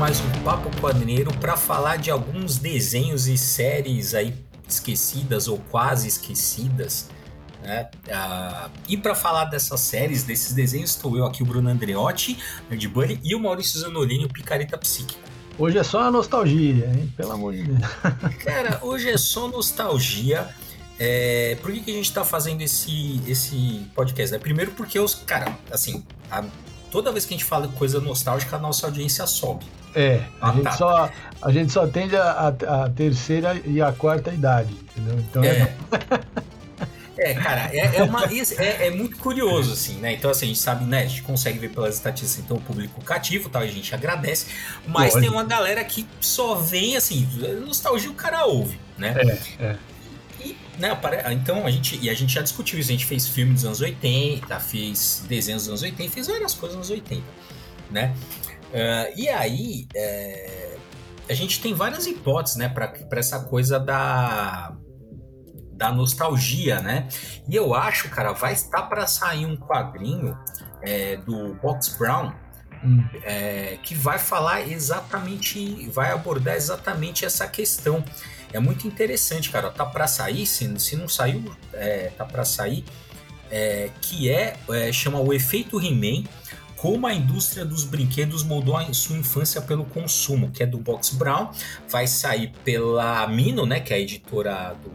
mais um Papo Quadrinheiro para falar de alguns desenhos e séries aí esquecidas ou quase esquecidas. Né? Ah, e para falar dessas séries, desses desenhos, estou eu aqui, o Bruno Andreotti, Nerd Bunny, e o Maurício Zanolini, o Picareta Psíquico. Hoje é só nostalgia, hein? Pelo amor de Deus. Cara, hoje é só nostalgia. É, por que, que a gente está fazendo esse, esse podcast? Né? Primeiro porque os, cara, assim, a, toda vez que a gente fala coisa nostálgica, a nossa audiência sobe. É, a, gente, só, a gente só atende a, a, terceira e a quarta idade, entendeu? Então é. é... É, cara, é, é, uma, é, é, muito curioso, assim, né? Então, assim, a gente sabe, né? A gente consegue ver pelas estatísticas, então, o público cativo, tá? A gente agradece. Mas tem uma galera que só vem, assim, nostalgia o cara ouve, né? É, é. E, né, então a gente, e a gente já discutiu isso, a gente fez filme dos anos 80, fez desenhos dos anos 80, fez várias coisas nos anos 80, né? Uh, e aí, é, a gente tem várias hipóteses, né, para essa coisa da da nostalgia, né? E eu acho, cara, vai estar para sair um quadrinho é, do Box Brown hum. é, que vai falar exatamente, vai abordar exatamente essa questão. É muito interessante, cara. Tá para sair, se, se não saiu, é, tá para sair, é, que é, é, chama o efeito He-Man como a indústria dos brinquedos moldou a sua infância pelo consumo, que é do Box Brown, vai sair pela Mino, né, que é a editora do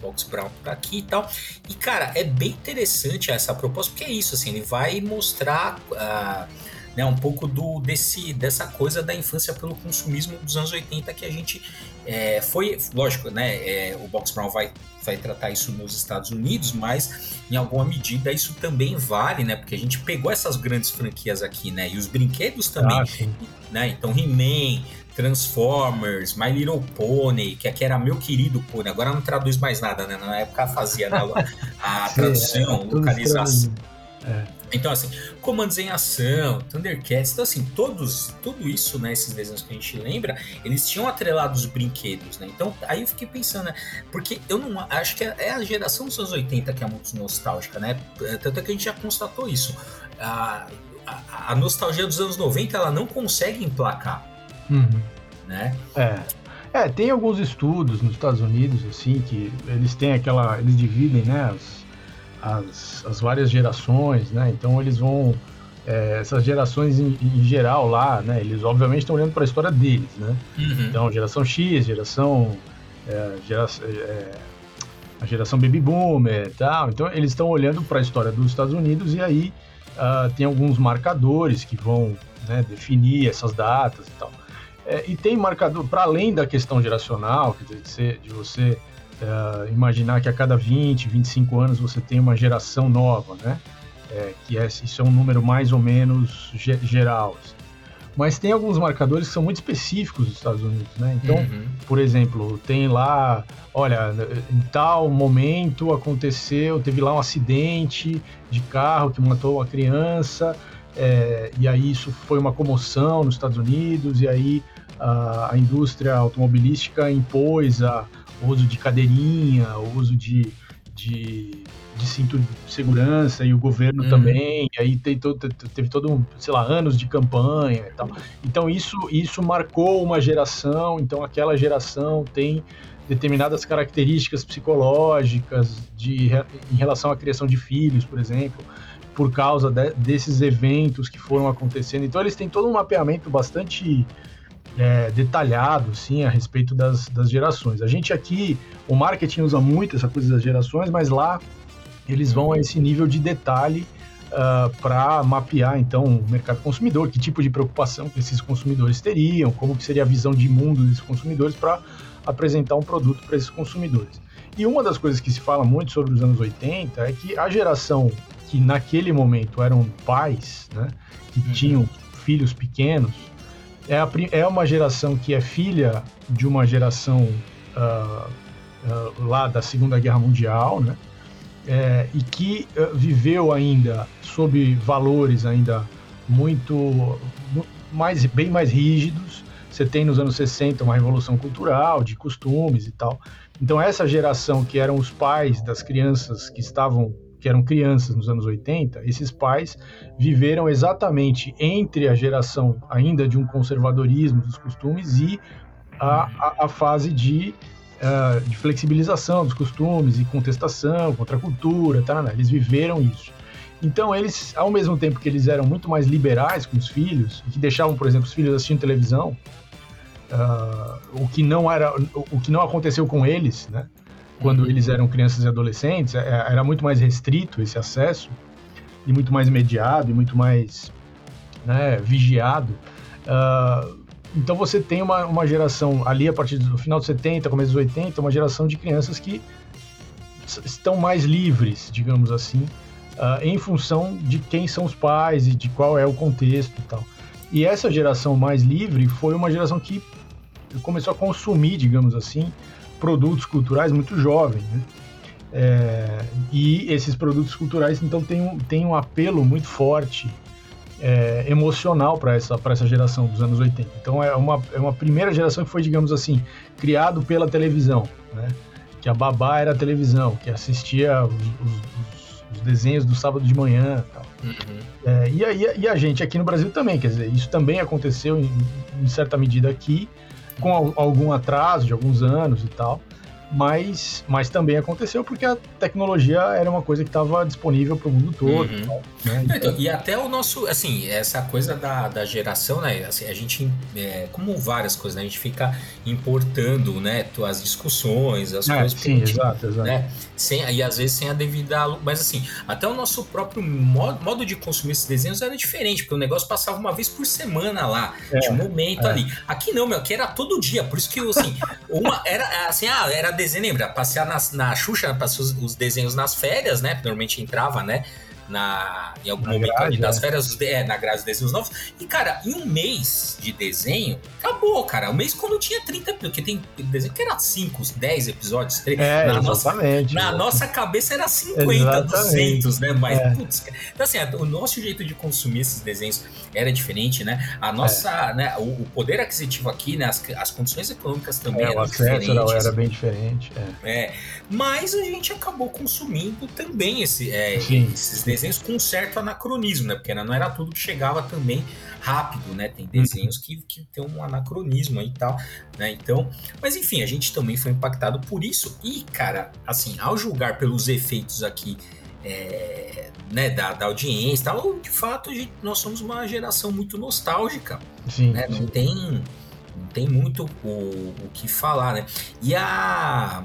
Box Brown por aqui e tal. E, cara, é bem interessante essa proposta, porque é isso, assim, ele vai mostrar uh, né, um pouco do, desse, dessa coisa da infância pelo consumismo dos anos 80 que a gente é, foi, lógico, né, é, o Box Brown vai, vai tratar isso nos Estados Unidos, mas em alguma medida isso também vale, né, porque a gente pegou essas grandes franquias aqui, né, e os brinquedos também, ah, né, então He-Man, Transformers, My Little Pony, que aqui era meu querido Pony, agora não traduz mais nada, né? Na época fazia né? a tradução, é, localização. É. Então, assim, comandos em ação, Thundercats, então, assim, todos, tudo isso, né, esses desenhos que a gente lembra, eles tinham atrelado os brinquedos, né? Então, aí eu fiquei pensando, né, porque eu não acho que é a geração dos anos 80 que é muito nostálgica, né? Tanto é que a gente já constatou isso. A, a, a nostalgia dos anos 90, ela não consegue emplacar Uhum. Né? É. É, tem alguns estudos nos Estados Unidos, assim, que eles têm aquela. Eles dividem, né, as, as, as várias gerações, né? Então eles vão. É, essas gerações em, em, geral lá, né? Eles obviamente estão olhando para a história deles, né? Uhum. Então, geração X, geração. É, geração é, a geração baby boomer tal. Então, eles estão olhando para a história dos Estados Unidos e aí uh, tem alguns marcadores que vão né, definir essas datas e tal. É, e tem marcador, para além da questão geracional, quer dizer, de, ser, de você é, imaginar que a cada 20, 25 anos você tem uma geração nova, né? É, que é, isso é um número mais ou menos ge geral. Assim. Mas tem alguns marcadores que são muito específicos dos Estados Unidos, né? Então, uhum. por exemplo, tem lá, olha, em tal momento aconteceu, teve lá um acidente de carro que matou uma criança, é, e aí isso foi uma comoção nos Estados Unidos, e aí a, a indústria automobilística impôs a, o uso de cadeirinha, o uso de, de, de cinto de segurança, e o governo uhum. também, e aí tem todo, teve todo, sei lá, anos de campanha e tal. Então isso, isso marcou uma geração, então aquela geração tem determinadas características psicológicas de, em relação à criação de filhos, por exemplo por causa de, desses eventos que foram acontecendo. Então eles têm todo um mapeamento bastante é, detalhado, sim, a respeito das, das gerações. A gente aqui, o marketing usa muito essa coisa das gerações, mas lá eles vão a esse nível de detalhe uh, ah, para mapear então o mercado consumidor, que tipo de preocupação que esses consumidores teriam, como que seria a visão de mundo desses consumidores para apresentar um produto para esses consumidores. E uma das coisas que se fala muito sobre os anos 80 é que a geração que naquele momento eram pais, né, que uhum. tinham filhos pequenos, é, a, é uma geração que é filha de uma geração uh, uh, lá da Segunda Guerra Mundial, né? É, e que uh, viveu ainda sob valores ainda muito mais bem mais rígidos. Você tem nos anos 60 uma revolução cultural, de costumes e tal. Então essa geração que eram os pais das crianças que estavam que eram crianças nos anos 80, esses pais viveram exatamente entre a geração ainda de um conservadorismo dos costumes e a, a, a fase de, uh, de flexibilização dos costumes e contestação contra a cultura, tá, eles viveram isso. Então, eles, ao mesmo tempo que eles eram muito mais liberais com os filhos, que deixavam, por exemplo, os filhos assistindo televisão, uh, o, que não era, o que não aconteceu com eles, né? Quando uhum. eles eram crianças e adolescentes, é, era muito mais restrito esse acesso, e muito mais mediado, e muito mais né, vigiado. Uh, então você tem uma, uma geração ali a partir do final dos 70, começo dos 80, uma geração de crianças que estão mais livres, digamos assim, uh, em função de quem são os pais e de qual é o contexto e tal. E essa geração mais livre foi uma geração que começou a consumir, digamos assim, produtos culturais muito jovem, né? É, e esses produtos culturais, então, têm um, têm um apelo muito forte é, emocional para essa, essa geração dos anos 80. Então, é uma, é uma primeira geração que foi, digamos assim, criado pela televisão, né? Que a babá era a televisão, que assistia os, os, os desenhos do sábado de manhã tal. Uhum. É, e, a, e a gente aqui no Brasil também, quer dizer, isso também aconteceu em, em certa medida aqui, com algum atraso de alguns anos e tal mas, mas também aconteceu porque a tecnologia era uma coisa que estava disponível para o mundo todo. Uhum. Tal, né? então, e até o nosso, assim, essa coisa da, da geração, né? Assim, a gente, é, como várias coisas, né? A gente fica importando, né? As discussões, as é, coisas. Sim, gente, exato, exato. Né? Sem, e às vezes sem a devida. Mas assim, até o nosso próprio modo, modo de consumir esses desenhos era diferente, porque o negócio passava uma vez por semana lá. É, um momento é. ali. Aqui não, meu, aqui era todo dia. Por isso que, assim, uma era assim, ah, era desenho, lembra? Passear na, Xuxa, passar os, os, desenhos nas férias, né? Normalmente entrava, né? Na, em algum na momento grade, das é. férias, é, na grade dos desenhos novos. E, cara, em um mês de desenho, acabou, cara. Um mês quando tinha 30, porque tem desenho que era 5, 10 episódios. 3, é, na nossa, na nossa cabeça era 50, exatamente. 200, né? Mas, é. putz, então, assim, o nosso jeito de consumir esses desenhos era diferente, né? A nossa, é. né, o, o, poder aquisitivo aqui, né, as, as condições econômicas também é, eram diferentes. Era, era bem diferente. É. é. Mas a gente acabou consumindo também esse, é, esses desenhos com um certo anacronismo, né? Porque não era tudo que chegava também rápido, né? Tem desenhos que, que tem um anacronismo aí e tal, né? Então, mas enfim, a gente também foi impactado por isso. E, cara, assim, ao julgar pelos efeitos aqui é, né, da, da audiência tal, de fato gente, nós somos uma geração muito nostálgica. Sim, né? Não tem não tem muito o, o que falar, né? E a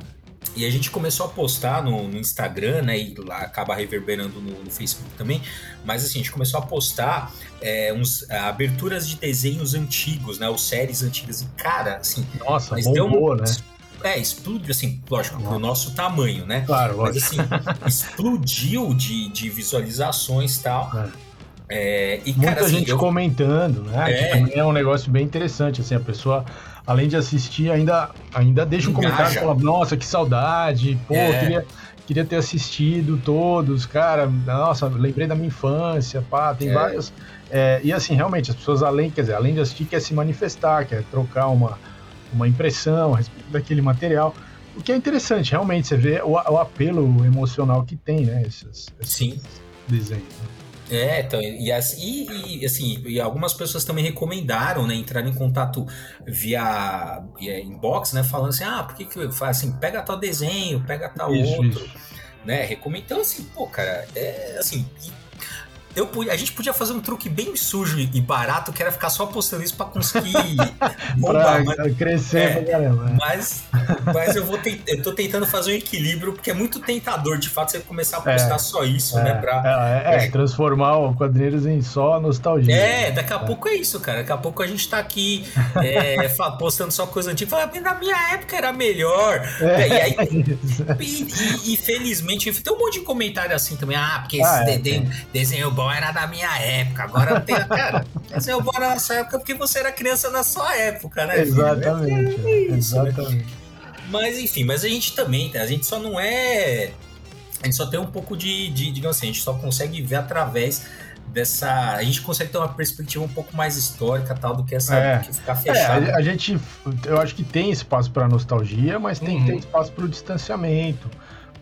e a gente começou a postar no, no Instagram, né? E lá acaba reverberando no, no, Facebook também. Mas assim, a gente começou a postar é, uns aberturas de desenhos antigos, né? Ou séries antigas. E, cara, assim. Nossa, bombou, um, né? É, explodiu, assim, lógico, pro nosso tamanho, né? Claro, lógico. Mas assim, explodiu de, de visualizações e tal. É. É, e, Muita cara, assim, gente eu... comentando, né? É. Que também é um negócio bem interessante, assim, a pessoa, além de assistir, ainda, ainda deixa um Engaja. comentário e fala, nossa, que saudade, pô, é. queria, queria ter assistido todos, cara, nossa, lembrei da minha infância, pá, tem é. várias. É, e assim, realmente, as pessoas, além, quer dizer, além de assistir, quer se manifestar, quer trocar uma, uma impressão a respeito daquele material. O que é interessante, realmente, você vê o, o apelo emocional que tem, né? Esses, esses Sim. desenhos. Né? É, então, e, e, e, assim, e algumas pessoas também recomendaram, né, entrar em contato via, via inbox, né, falando assim, ah, por que que assim, pega tal desenho, pega tal isso, outro, isso. né, recomendo, então assim, pô, cara, é assim, eu, a gente podia fazer um truque bem sujo e barato, que era ficar só postando isso pra conseguir bombar. pra mas, crescer é, pra caramba. É. Mas, mas eu, vou te, eu tô tentando fazer um equilíbrio, porque é muito tentador, de fato, você começar a postar é, só isso, é, né? Pra, é, é, é, transformar o quadrinhos em só nostalgia. É, daqui a pouco é isso, cara. Daqui a pouco a gente tá aqui postando só coisa antiga. Falando, na minha época era melhor. e, aí, e, e, e, felizmente, tem um monte de comentário assim também. Ah, porque esse ah, desenho, desenho bom era da minha época, agora tem. Cara, esse é o bom na nossa época porque você era criança na sua época, né? Exatamente. É, é isso, né? exatamente. Né? Mas enfim, mas a gente também, a gente só não é. A gente só tem um pouco de, de digamos assim, a gente só consegue ver através dessa. A gente consegue ter uma perspectiva um pouco mais histórica tal do que essa é. que ficar fechada. É, a, a, gente, eu acho que tem espaço para nostalgia, mas tem uhum. uhum. espaço para o distanciamento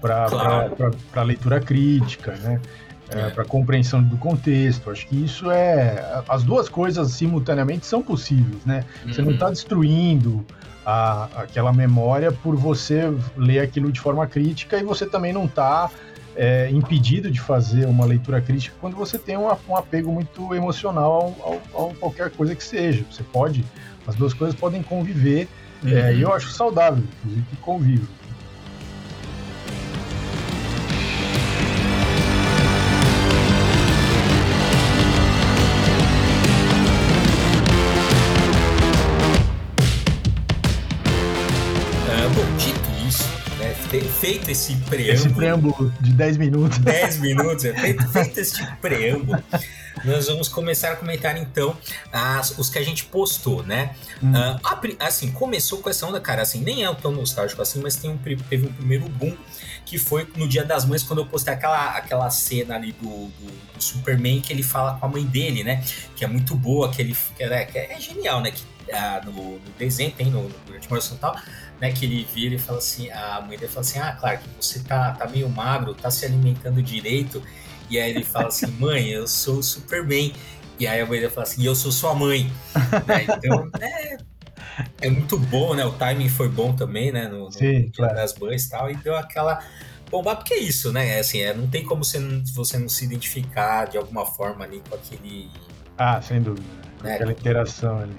para claro. leitura crítica, né? É, é. para compreensão do contexto. Acho que isso é. As duas coisas simultaneamente são possíveis, né? Uhum. Você não está uhum. destruindo a, aquela memória por você ler aquilo de forma crítica e você também não está é, impedido de fazer uma leitura crítica quando você tem um, um apego muito emocional a qualquer coisa que seja. Você pode. As duas coisas podem conviver. Uhum. É, e eu acho saudável, inclusive, que convivam. Feito esse preâmbulo. Esse preâmbulo de 10 minutos. 10 minutos, é feito, feito esse preâmbulo. Nós vamos começar a comentar então as, os que a gente postou, né? Hum. Uh, assim, começou com essa onda, cara, assim, nem é tão nostálgico assim, mas tem um, teve um primeiro boom que foi no Dia das Mães, quando eu postei aquela, aquela cena ali do, do, do Superman que ele fala com a mãe dele, né? Que é muito boa, que ele que é, que é genial, né? Que, uh, no, no desenho, tem no, no Grande tal né, que ele vira e fala assim, a mãe dele fala assim, ah, claro que você tá, tá meio magro, tá se alimentando direito, e aí ele fala assim, mãe, eu sou o Superman, e aí a mãe dele fala assim, eu sou sua mãe, né, então é, é muito bom, né, o timing foi bom também, né, no, no Sim, claro. das mães e tal, e deu aquela bomba, porque é isso, né, é assim, é, não tem como você não, você não se identificar de alguma forma ali com aquele... Ah, sem dúvida, né? aquela interação ali.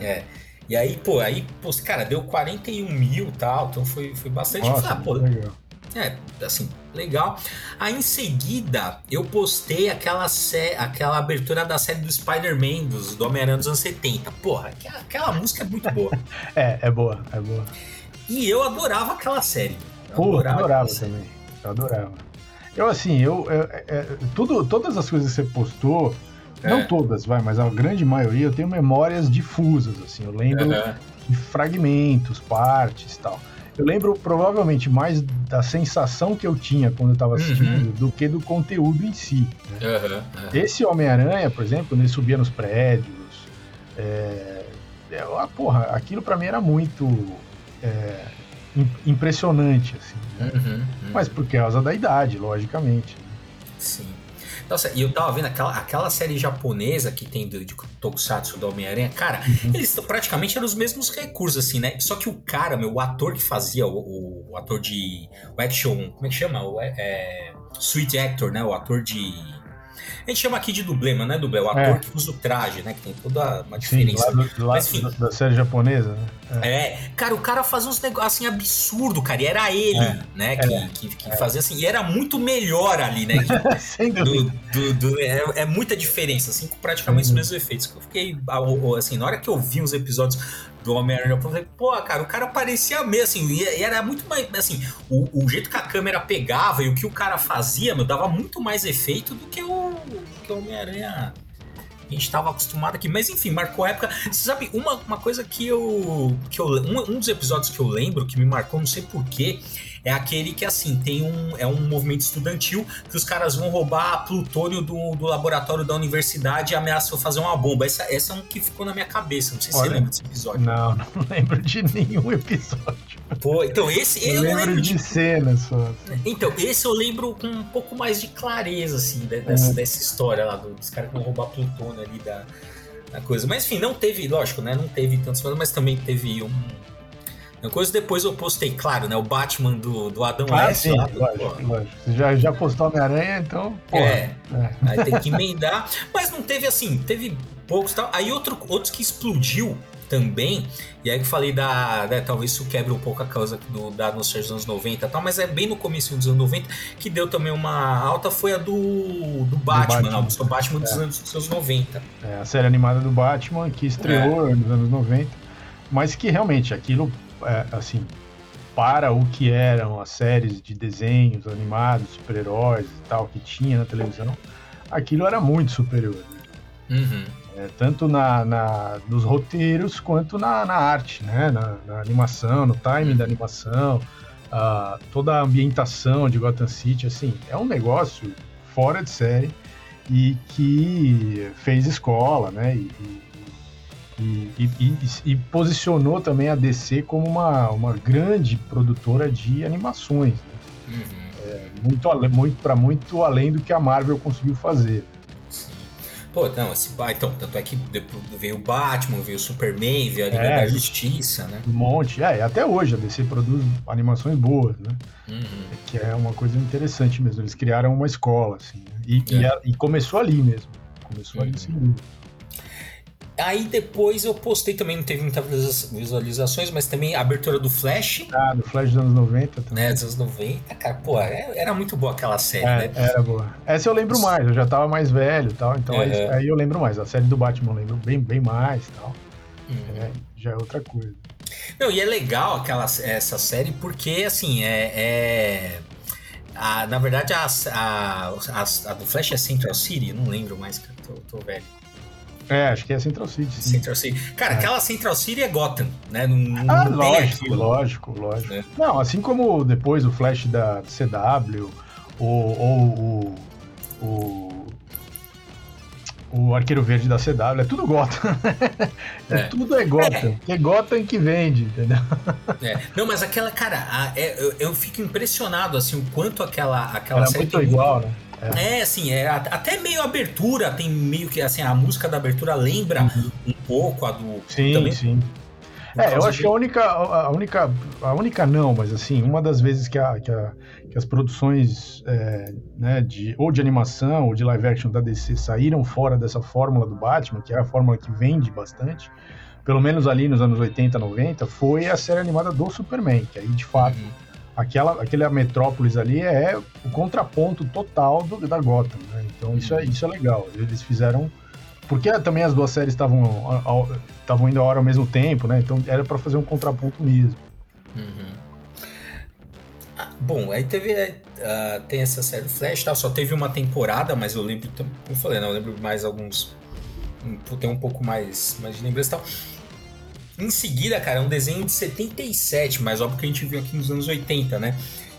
é. é. E aí, pô, aí, pô, cara, deu 41 mil e tal, então foi, foi bastante. Nossa, ah, pô, legal. É, assim, legal. Aí em seguida, eu postei aquela, sé aquela abertura da série do Spider-Man, do Homem-Aranha dos anos 70. Porra, aquela, aquela música é muito boa. é, é boa, é boa. E eu adorava aquela série. Eu Pô, adorava, adorava também. Eu adorava. Eu, assim, eu, eu, eu, tudo, todas as coisas que você postou, é. Não todas, vai, mas a grande maioria eu tenho memórias difusas, assim. Eu lembro uhum. de fragmentos, partes tal. Eu lembro provavelmente mais da sensação que eu tinha quando eu estava assistindo uhum. do que do conteúdo em si. Né? Uhum. Esse Homem-Aranha, por exemplo, quando ele subia nos prédios, é, é, ah, porra, aquilo para mim era muito é, impressionante, assim. Né? Uhum, uhum. Mas por causa da idade, logicamente. Né? Sim. Nossa, e eu tava vendo aquela, aquela série japonesa que tem do, de Tokusatsu do Homem-Aranha, cara, uhum. eles praticamente eram os mesmos recursos, assim, né? Só que o cara, meu, o ator que fazia, o, o, ator de. O action. Como é que chama? O, é, é, Sweet Actor, né? O ator de a gente chama aqui de dublê, mas não é dublê, é o ator é. que usa o traje, né? Que tem toda uma diferença. Sim, lá, do, lá mas, enfim, da, série japonesa, né? É. é. cara, o cara fazia uns negócios assim absurdo, cara. E era ele, é. né? Que, é. que, que fazia assim. E era muito melhor ali, né? Sem. Do, do, do, é, é, muita diferença, assim, com praticamente os mesmos efeitos. Eu fiquei, assim, na hora que eu vi os episódios do Homem-Aranha. Eu falei, pô, cara, o cara parecia mesmo, assim, e era muito mais, assim, o, o jeito que a câmera pegava e o que o cara fazia, meu, dava muito mais efeito do que que o Homem-Aranha a gente estava acostumado aqui. Mas enfim, marcou época. Você sabe, uma, uma coisa que eu. Que eu um, um dos episódios que eu lembro, que me marcou, não sei porquê, é aquele que, assim, tem um. É um movimento estudantil que os caras vão roubar plutônio do, do laboratório da universidade e ameaçam fazer uma bomba. Essa, essa é um que ficou na minha cabeça. Não sei se Olha, você lembra desse episódio. Não, não lembro de nenhum episódio. Pô, então esse eu, eu lembro, lembro de, de cenas só. Então, esse eu lembro com um pouco mais de clareza, assim, dessa, é. dessa história lá dos caras que vão roubar plutônio ali da, da coisa. Mas enfim, não teve, lógico, né? Não teve tantos, mas também teve um coisa depois eu postei, claro, né? O Batman do, do Adam ah, West. Sim, lá, lógico, lógico. Você já, já postou Homem-Aranha, então. Porra. É, é. Aí tem que emendar. Mas não teve assim, teve poucos tal. Aí outro, outros que explodiu também, e aí que eu falei da, né, talvez isso quebre um pouco a causa do, da nostalgia dos anos 90 tal, mas é bem no começo dos anos 90 que deu também uma alta, foi a do, do Batman, do Batman, não, o Batman dos, é. anos, dos anos 90. É, a série animada do Batman, que estreou é. nos anos 90, mas que realmente aquilo é, assim, para o que eram as séries de desenhos animados, super-heróis e tal, que tinha na televisão, aquilo era muito superior. Né? Uhum. É, tanto na, na, nos roteiros quanto na, na arte, né? Na, na, animação, no timing uhum. da animação, uh, toda a ambientação de Gotham City, assim, é um negócio fora de série e que fez escola, né? E, e e, e, e, posicionou também a DC como uma, uma grande produtora de animações. Né? Uhum. É, muito, muito para muito além do que a Marvel conseguiu fazer. Pô, não, esse então, tanto é que veio o Batman, veio o Superman, veio a Liga é, da Justiça, né? Um monte. É, até hoje a DC produz animações boas, né? Uhum. Que é uma coisa interessante mesmo. Eles criaram uma escola, assim. Né? E, é. e, a, e, começou ali mesmo. Começou uhum. ali, dúvida. Aí depois eu postei também, não teve muitas visualizações, mas também a abertura do Flash. Ah, do Flash dos anos 90 também. Né, dos anos 90, cara, pô, é, era muito boa aquela série, é, né? Era boa. Essa eu lembro mais, eu já tava mais velho e tal, então uhum. aí, aí, eu lembro mais. A série do Batman eu lembro bem, bem mais e tal. Uhum. É, já é outra coisa. Não, e é legal aquela, essa série porque, assim, é... é... A, na verdade, a, a, a, a, do Flash é Central City, não lembro mais, cara, tô, tô velho. É, acho que é Central City. Sim. Central City. Cara, é. aquela Central City é Gotham, né? Não, não ah, lógico, lógico, lógico. É. Não, assim como depois o Flash da CW, ou, ou o, o, o Arqueiro Verde da CW, é tudo Gotham. é. Tudo é Gotham. É. é Gotham que vende, entendeu? É. Não, mas aquela, cara, a, é, eu, eu, fico impressionado, assim, o quanto aquela, aquela Era muito igual, né? É. é, assim, é até meio abertura, tem meio que assim, a música da abertura lembra uhum. um pouco a do. Sim, também, sim. É, eu acho que a única, a única, a única não, mas assim, uma das vezes que, a, que, a, que as produções é, né, de, ou de animação ou de live action da DC saíram fora dessa fórmula do Batman, que é a fórmula que vende bastante, pelo menos ali nos anos 80, 90, foi a série animada do Superman, que aí de fato uhum aquela, aquele Metrópolis ali é o contraponto total do, da Gotham, né? Então isso é, isso é legal. Eles fizeram. Porque também as duas séries estavam estavam indo a hora ao mesmo tempo, né? Então era para fazer um contraponto mesmo. Uhum. Ah, bom, aí teve uh, tem essa série Flash, tá? só teve uma temporada, mas eu lembro, como eu falei, não, eu lembro mais alguns, tem um pouco mais, mais de lembrança tal. Em seguida, cara, é um desenho de 77, mas óbvio que a gente viu aqui nos anos 80, né?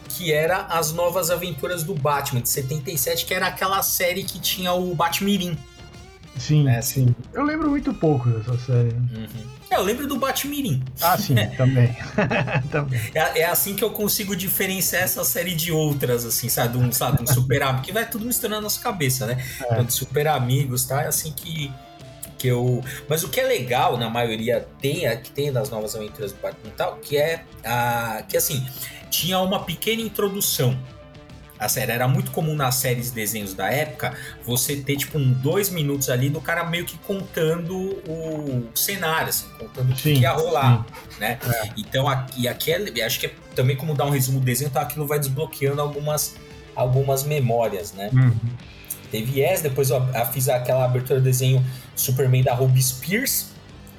Que era As Novas Aventuras do Batman, de 77, que era aquela série que tinha o Batmirim. Sim, né? sim. Eu lembro muito pouco dessa série. Uhum. É, eu lembro do Batmirim. Ah, sim, também. também. É, é, assim que eu consigo diferenciar essa série de outras, assim, sabe? Um, sabe, um super amigo, que vai tudo misturando na nossa cabeça, né? É. Então, de super amigos, tá? É assim que, que eu. Mas o que é legal, na maioria tem, que tem nas novas aventuras do Batman e tal, que é a. que assim, tinha uma pequena introdução. A série era muito comum nas séries de desenhos da época você ter tipo um dois minutos ali do cara meio que contando o cenário, assim, contando o que ia rolar, sim. né? É. Então aqui, aqui é, acho que é também como dar um resumo do desenho, então aquilo vai desbloqueando algumas, algumas memórias, né? Uhum. Teve essa, depois eu fiz aquela abertura do desenho Superman da Ruby Spears,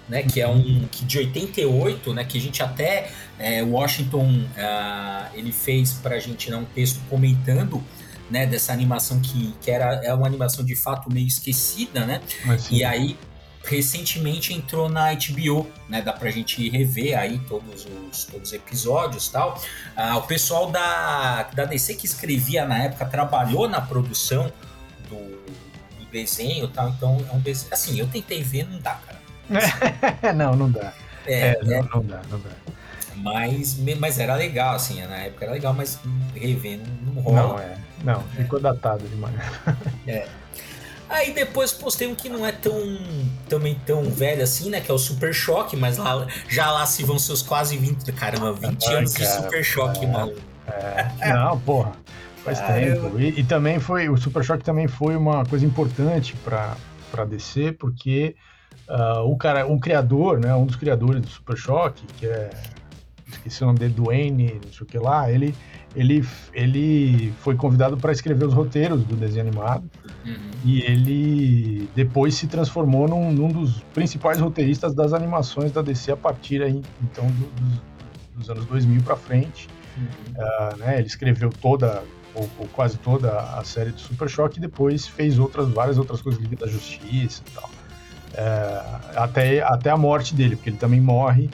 né, que é um que de 88, né, que a gente até é, Washington uh, ele fez para a gente né, um texto comentando né, dessa animação que, que era é uma animação de fato meio esquecida, né? E aí recentemente entrou na HBO, né? Dá pra gente rever aí todos os, todos os episódios tal. Uh, o pessoal da, da DC que escrevia na época trabalhou na produção do, do desenho tal. Então, é um desenho. Assim, eu tentei ver, não dá, cara. não, não dá. É, é né? não, não dá, não dá. Mas, mas era legal, assim, na época era legal, mas rever não, rola. Não, é. Não, ficou é. datado demais. É. Aí depois postei um que não é tão também tão velho assim, né? Que é o Super Choque, mas lá, já lá se vão seus quase 20, caramba, 20 Ai, anos cara, de Super Choque, é, mano. É, não, porra. Faz tempo. E, e, também foi. O Super Choque também foi uma coisa importante para DC, porque uh, o cara, um criador, né? Um dos criadores do Super Choque, que é. Esqueci o nome dele, Duane, não sei o que lá, ele, ele, ele foi convidado para escrever os roteiros do desenho animado. Uhum. E ele depois se transformou num, num, dos principais roteiristas das animações da DC a partir aí, então, do, dos, dos anos 2000 para frente. Uhum. Uh, né, ele escreveu toda ou, ou, quase toda a série do Super Choque e depois fez outras várias outras coisas Liga da Justiça e tal. É, até, até a morte dele, porque ele também morre.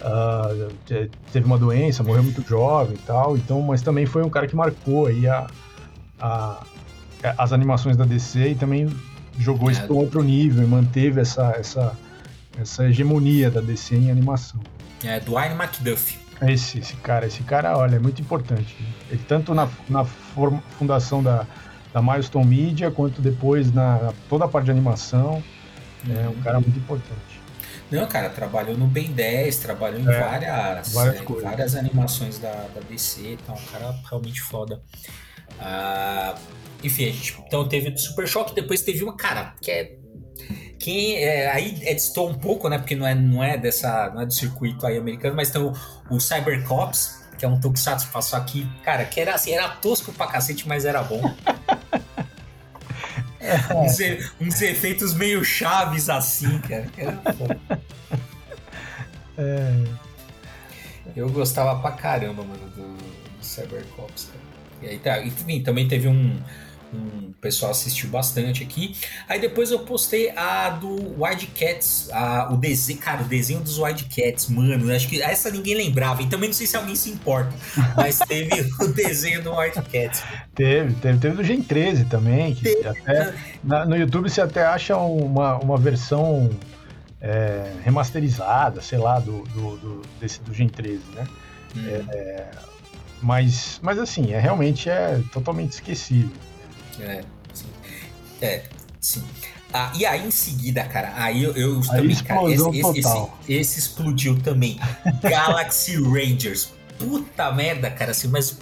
Uh, teve uma doença, morreu muito jovem e tal, então, mas também foi um cara que marcou aí a, a as animações da DC e também jogou é. isso para outro nível e manteve essa, essa, essa hegemonia da DC em animação. É, Dwayne McDuff. Esse, esse cara, esse cara, olha, é muito importante. Ele tanto na, na fundação da, da Milestone Media, quanto depois na toda a parte de animação. É um uhum. cara muito importante. Não, cara, trabalhou no Ben 10, trabalhou em é, várias, várias, é, várias, animações da, da DC, então, um cara realmente foda. Ah, enfim, a gente então teve o Super Choque, depois teve uma, cara, que é. Quem, é, aí é um pouco, né? Porque não é, não é dessa. não é do circuito aí americano, mas tem o, o Cyber Cops, que é um tokusatsu que passou aqui, cara, que era assim, era tosco pra cacete, mas era bom. uns, uns, efeitos meio chaves assim, cara. É. Eu gostava pra caramba, mano, do, do Cybercops, cara. E aí tá, e também teve um, um pessoal assistiu bastante aqui. Aí depois eu postei a do Wildcats, a, o desenho, cara, o desenho dos Wildcats, mano, acho que essa ninguém lembrava, e também não sei se alguém se importa, mas teve o desenho do Wildcats. Teve, teve, teve do Gen 13 também, que teve, até, na, no YouTube você até acha uma, uma versão é, remasterizada, sei lá, do, do, do, desse, do Gen 13, né? Hum. É, mas, mas assim, é, realmente é totalmente esquecível. É, sim. É, sim. Ah, e aí em seguida, cara, aí eu, eu também, cara, esse, esse, esse, esse, explodiu também. Galaxy Rangers. Puta merda, cara, assim, mas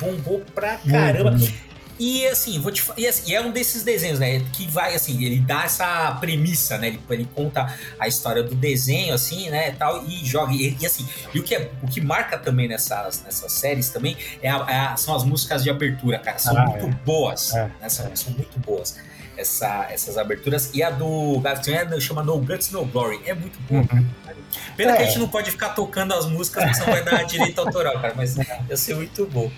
bombou pra caramba. Muito, e assim, vou te e, assim, e é um desses desenhos, né? Que vai assim, ele dá essa premissa, né? Ele, ele conta a história do desenho, assim, né? Tal, e joga. E, e assim, e o que, é, o que marca também nessas, nessas séries também é, a, é a, são as músicas de abertura, cara. São ah, muito é. boas. É. Né? São, são muito boas. Essa, essas aberturas. E a do Gavião chama No Guts, No Glory. É muito boa, uhum. Pena que a é. gente não pode ficar tocando as músicas, porque senão vai dar direito autoral, cara. Mas ia ser muito bom.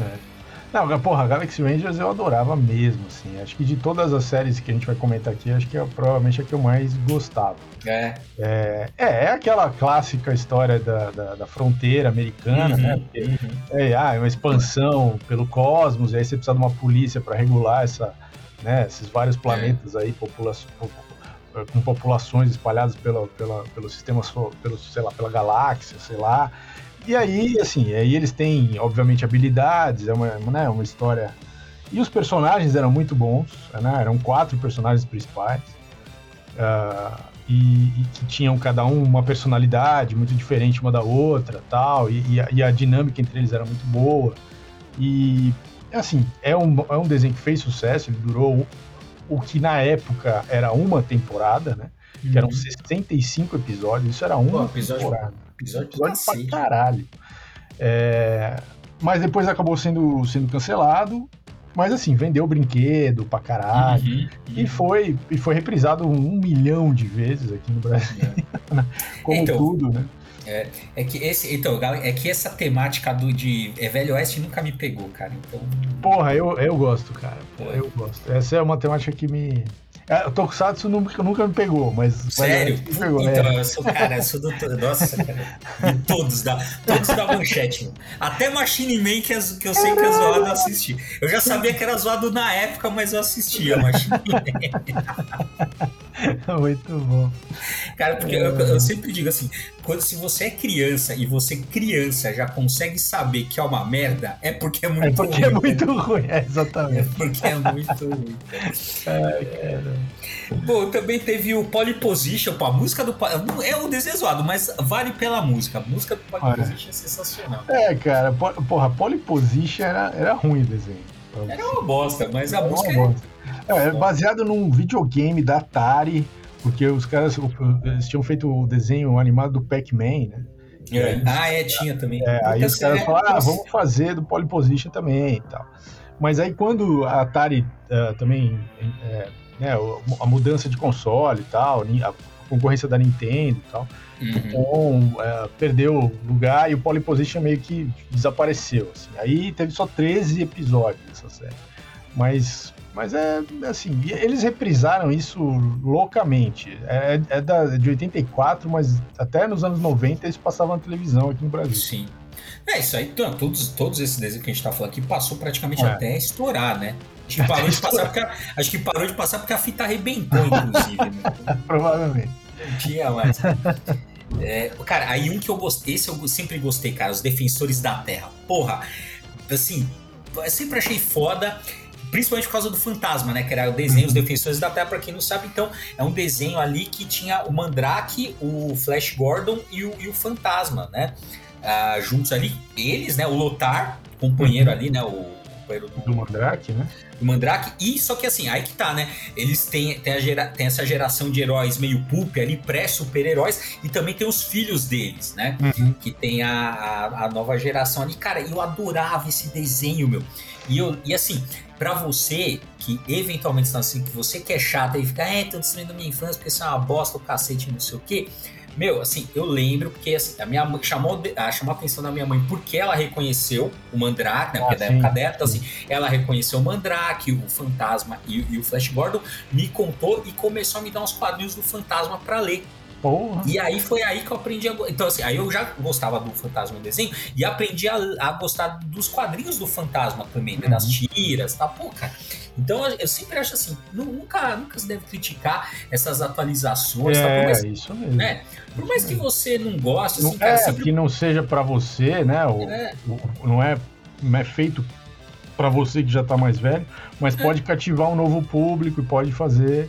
É. Não, porra, Galaxy Rangers eu adorava mesmo, assim. Acho que de todas as séries que a gente vai comentar aqui, acho que é provavelmente a que eu mais gostava. É. É, é, é aquela clássica história da, da, da fronteira americana, uhum, né? Porque, uhum. é, ah, é uma expansão pelo cosmos, e aí você precisa de uma polícia para regular essa, né, esses vários é. planetas é. aí, popula com populações espalhadas pela, pela, pelo sistema, pelo, sei lá, pela galáxia, sei lá. E aí, assim, aí eles têm, obviamente, habilidades, é uma, né, uma história. E os personagens eram muito bons, né? Eram quatro personagens principais. Uh, e, e, que tinham cada um uma personalidade muito diferente uma da outra, tal. E, e, a, e a dinâmica entre eles era muito boa. E, assim, é um, é um desenho que fez sucesso, ele durou o que na época era uma temporada, né? Que eram 65 uhum. episódios, isso era uma Pô, episódio, temporada. Episódio, episódio pra caralho. É, mas depois acabou sendo, sendo cancelado. Mas assim, vendeu o brinquedo pra caralho. Uhum, uhum. E, foi, e foi reprisado um milhão de vezes aqui no Brasil. É. Como então, tudo, né? É, é, que esse, então, é que essa temática do de é, Velho Oeste nunca me pegou, cara. Então... Porra, eu, eu gosto, cara. Porra, eu gosto. Essa é uma temática que me, é, o Tokusatsu nunca, nunca me pegou, mas. Sério? Mas pegou, então, é. eu sou, cara, eu sou do. Nossa, cara. todos da, todos da manchete, mano. Até Machine Man, que, que eu sei que é zoado, eu assisti. Eu já sabia que era zoado na época, mas eu assistia Machine Man. Muito bom. Cara, porque eu, eu, sempre digo assim: quando se você é criança e você criança já consegue saber que é uma merda, é porque é muito ruim. É porque ruim, é muito né? ruim, é, exatamente. É porque é muito ruim. É, bom, também teve o Polyposition, pô, a música do. É o desejoado, mas vale pela música. A música do Polyposition é sensacional. É, cara, porra, Polyposition era, era ruim o desenho. Era uma bosta, mas a música é. É, é baseado num videogame da Atari, porque os caras eles tinham feito o desenho animado do Pac-Man, né? É. Ah, é, tinha também. É, aí os caras falaram, ah, vamos fazer do Polyposition também e tal. Mas aí quando a Atari uh, também, é, né, a mudança de console e tal, a concorrência da Nintendo e tal, uhum. então uh, perdeu lugar e o Polyposition meio que desapareceu. Assim. Aí teve só 13 episódios dessa série. Mas mas é assim, eles reprisaram isso loucamente. É, é da, de 84, mas até nos anos 90 eles passavam na televisão aqui no Brasil. Sim. É, isso aí, então, todos, todos esses desenhos que a gente tá falando aqui passou praticamente é. até estourar, né? Acho que parou de passar porque a, acho que parou de passar porque a fita arrebentou, inclusive. Né? Provavelmente. Não tinha mais. É, cara, aí um que eu gostei, esse eu sempre gostei, cara, os Defensores da Terra. Porra, assim, eu sempre achei foda principalmente por causa do fantasma, né? Que era o desenho Os uhum. Defensores da Terra, pra quem não sabe, então é um desenho ali que tinha o Mandrake, o Flash Gordon e o, e o Fantasma, né? Ah, juntos ali, eles, né? O Lotar, companheiro uhum. ali, né? O companheiro do, do Mandrake, né? Do Mandrake, e só que assim, aí que tá, né? Eles têm, têm, gera, têm essa geração de heróis meio pulp ali, pré-super-heróis, e também tem os filhos deles, né? Uhum. Que tem a, a, a, nova geração ali. Cara, eu adorava esse desenho, meu. E, eu, e assim, para você que eventualmente está assim, que você que é chato e fica, é, tô destruindo minha infância porque isso é uma bosta, o cacete, não sei o quê meu, assim, eu lembro porque assim, a minha mãe chamou, a, chamou a atenção da minha mãe porque ela reconheceu o Mandrake, né? Porque ah, da época dela, então assim, ela reconheceu o Mandrake, o Fantasma e, e, o Flash Gordon, me contou e começou a me dar uns quadrinhos do Fantasma para ler. Porra. E aí foi aí que eu aprendi a. Então, assim, aí eu já gostava do Fantasma desenho e aprendi a, a gostar dos quadrinhos do Fantasma também, né? Das uhum. tiras, tá? Pô, cara. Então eu sempre acho assim, nunca, nunca se deve criticar essas atualizações. É, tá? mais, isso mesmo. Né? Por mais que você não goste, assim, não, cara, é, sempre... que não seja para você, né? O, é. O, não, é, não é feito para você que já tá mais velho, mas é. pode cativar um novo público e pode fazer